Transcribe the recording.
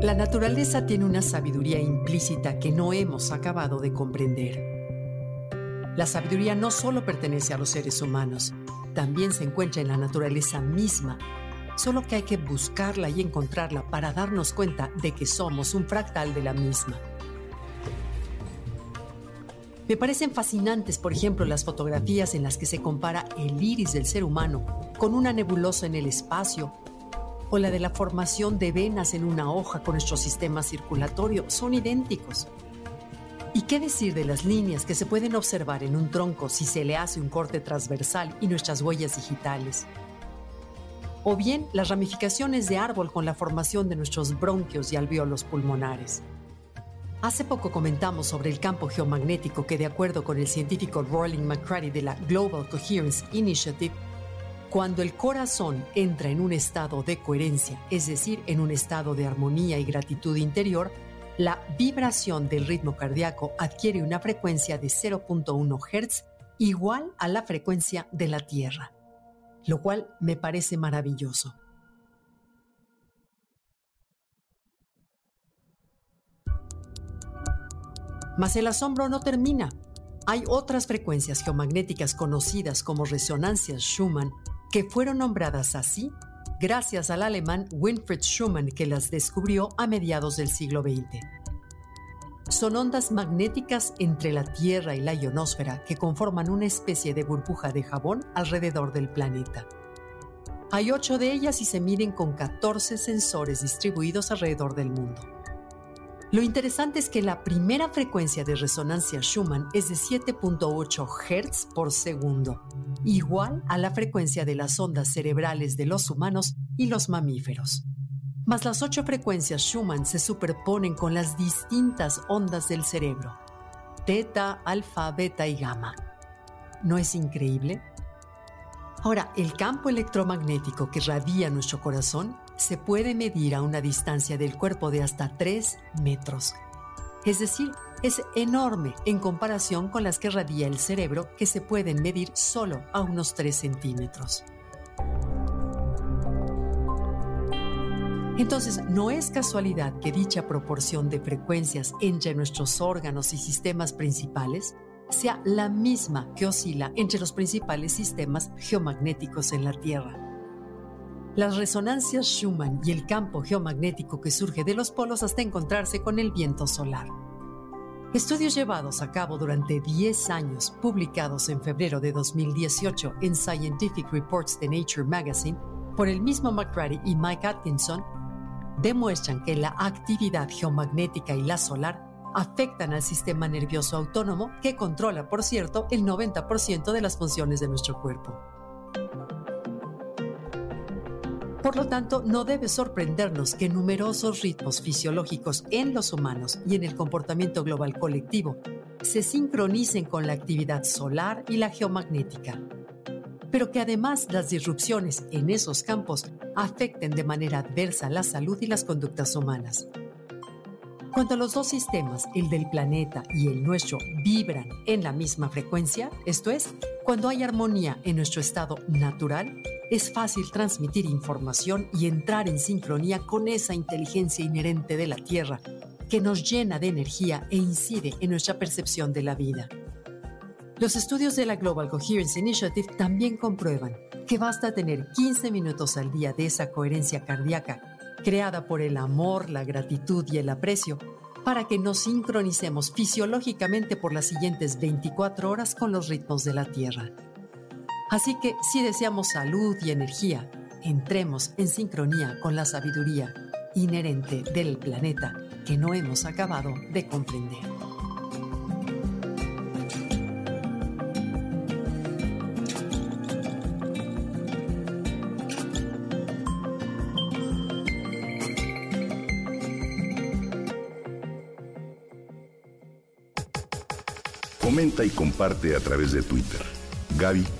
La naturaleza tiene una sabiduría implícita que no hemos acabado de comprender. La sabiduría no solo pertenece a los seres humanos, también se encuentra en la naturaleza misma, solo que hay que buscarla y encontrarla para darnos cuenta de que somos un fractal de la misma. Me parecen fascinantes, por ejemplo, las fotografías en las que se compara el iris del ser humano con una nebulosa en el espacio o la de la formación de venas en una hoja con nuestro sistema circulatorio son idénticos. ¿Y qué decir de las líneas que se pueden observar en un tronco si se le hace un corte transversal y nuestras huellas digitales? O bien las ramificaciones de árbol con la formación de nuestros bronquios y alvéolos pulmonares. Hace poco comentamos sobre el campo geomagnético que de acuerdo con el científico Roland McCrady de la Global Coherence Initiative cuando el corazón entra en un estado de coherencia, es decir, en un estado de armonía y gratitud interior, la vibración del ritmo cardíaco adquiere una frecuencia de 0.1 Hz igual a la frecuencia de la Tierra, lo cual me parece maravilloso. Mas el asombro no termina. Hay otras frecuencias geomagnéticas conocidas como resonancias Schumann que fueron nombradas así gracias al alemán Winfried Schumann que las descubrió a mediados del siglo XX. Son ondas magnéticas entre la Tierra y la ionosfera que conforman una especie de burbuja de jabón alrededor del planeta. Hay ocho de ellas y se miden con 14 sensores distribuidos alrededor del mundo. Lo interesante es que la primera frecuencia de resonancia Schumann es de 7.8 Hz por segundo, igual a la frecuencia de las ondas cerebrales de los humanos y los mamíferos. Mas las ocho frecuencias Schumann se superponen con las distintas ondas del cerebro, teta, alfa, beta y gamma. ¿No es increíble? Ahora, el campo electromagnético que radia nuestro corazón se puede medir a una distancia del cuerpo de hasta 3 metros. Es decir, es enorme en comparación con las que radia el cerebro que se pueden medir solo a unos 3 centímetros. Entonces, no es casualidad que dicha proporción de frecuencias entre nuestros órganos y sistemas principales sea la misma que oscila entre los principales sistemas geomagnéticos en la Tierra. Las resonancias Schumann y el campo geomagnético que surge de los polos hasta encontrarse con el viento solar. Estudios llevados a cabo durante 10 años, publicados en febrero de 2018 en Scientific Reports de Nature Magazine por el mismo McCrady y Mike Atkinson, demuestran que la actividad geomagnética y la solar afectan al sistema nervioso autónomo que controla, por cierto, el 90% de las funciones de nuestro cuerpo. Por lo tanto, no debe sorprendernos que numerosos ritmos fisiológicos en los humanos y en el comportamiento global colectivo se sincronicen con la actividad solar y la geomagnética, pero que además las disrupciones en esos campos afecten de manera adversa la salud y las conductas humanas. Cuando los dos sistemas, el del planeta y el nuestro, vibran en la misma frecuencia, esto es, cuando hay armonía en nuestro estado natural, es fácil transmitir información y entrar en sincronía con esa inteligencia inherente de la Tierra que nos llena de energía e incide en nuestra percepción de la vida. Los estudios de la Global Coherence Initiative también comprueban que basta tener 15 minutos al día de esa coherencia cardíaca creada por el amor, la gratitud y el aprecio para que nos sincronicemos fisiológicamente por las siguientes 24 horas con los ritmos de la Tierra. Así que si deseamos salud y energía, entremos en sincronía con la sabiduría inherente del planeta que no hemos acabado de comprender. Comenta y comparte a través de Twitter. Gaby-Vargas.